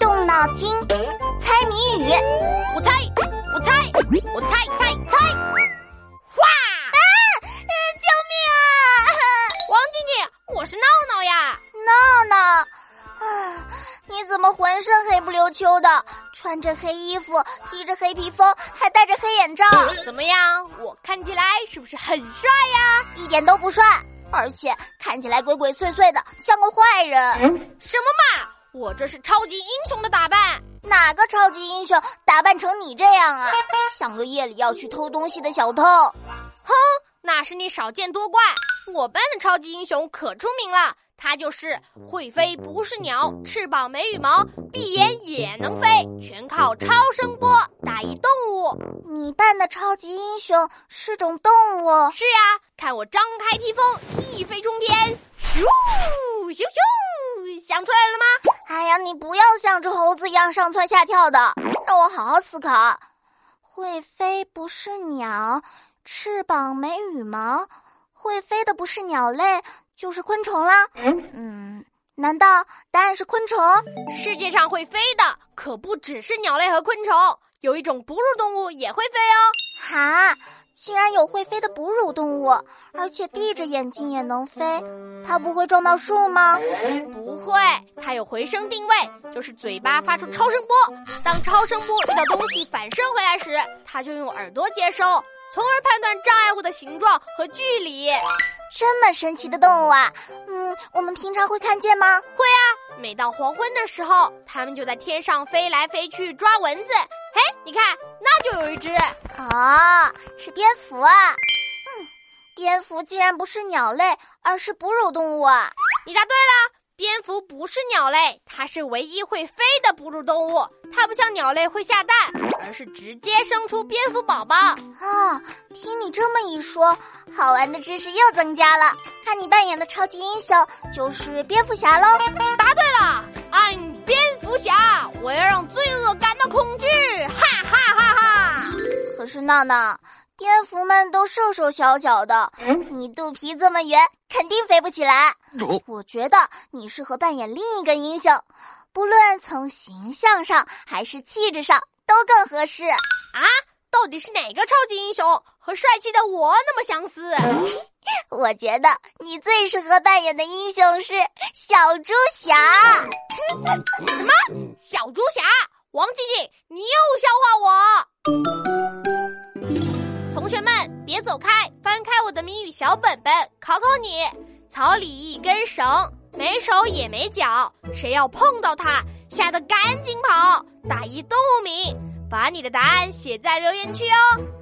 动脑筋，猜谜语。我猜，我猜，我猜猜猜。哇！啊！救命啊！王静静，我是闹闹呀。闹闹，啊，你怎么浑身黑不溜秋的？穿着黑衣服，披着黑披风，还戴着黑眼罩，怎么样？我看起来是不是很帅呀？一点都不帅，而且看起来鬼鬼祟祟的，像个坏人。什么嘛！我这是超级英雄的打扮。哪个超级英雄打扮成你这样啊？像个夜里要去偷东西的小偷。哼，那是你少见多怪。我班的超级英雄可出名了。他就是会飞不是鸟，翅膀没羽毛，闭眼也能飞，全靠超声波打一动物。你扮的超级英雄是种动物？是呀，看我张开披风，一飞冲天，咻咻咻，想出来了吗？你不要像只猴子一样上蹿下跳的，让我好好思考。会飞不是鸟，翅膀没羽毛，会飞的不是鸟类。就是昆虫啦，嗯，难道答案是昆虫？世界上会飞的可不只是鸟类和昆虫，有一种哺乳动物也会飞哦。哈，竟然有会飞的哺乳动物，而且闭着眼睛也能飞，它不会撞到树吗？不会，它有回声定位，就是嘴巴发出超声波，当超声波遇到东西反射回来时，它就用耳朵接收，从而判断障碍物的形状和距离。这么神奇的动物啊，嗯，我们平常会看见吗？会啊，每到黄昏的时候，它们就在天上飞来飞去抓蚊子。嘿，你看，那就有一只。哦，是蝙蝠啊。嗯，蝙蝠竟然不是鸟类，而是哺乳动物啊。你答对了。蝙蝠不是鸟类，它是唯一会飞的哺乳动物。它不像鸟类会下蛋，而是直接生出蝙蝠宝宝。啊，听你这么一说，好玩的知识又增加了。看你扮演的超级英雄就是蝙蝠侠喽。答对了，I'm 蝙蝠侠，我要让罪恶感到恐惧，哈哈哈哈。可是闹闹。蝙蝠们都瘦瘦小小的，你肚皮这么圆，肯定飞不起来。我觉得你适合扮演另一个英雄，不论从形象上还是气质上都更合适。啊，到底是哪个超级英雄和帅气的我那么相似？我觉得你最适合扮演的英雄是小猪侠。什么？小猪侠？王静静，你又笑话我？同学们，别走开！翻开我的谜语小本本，考考你：草里一根绳，没手也没脚，谁要碰到它，吓得赶紧跑！打一动物名，把你的答案写在留言区哦。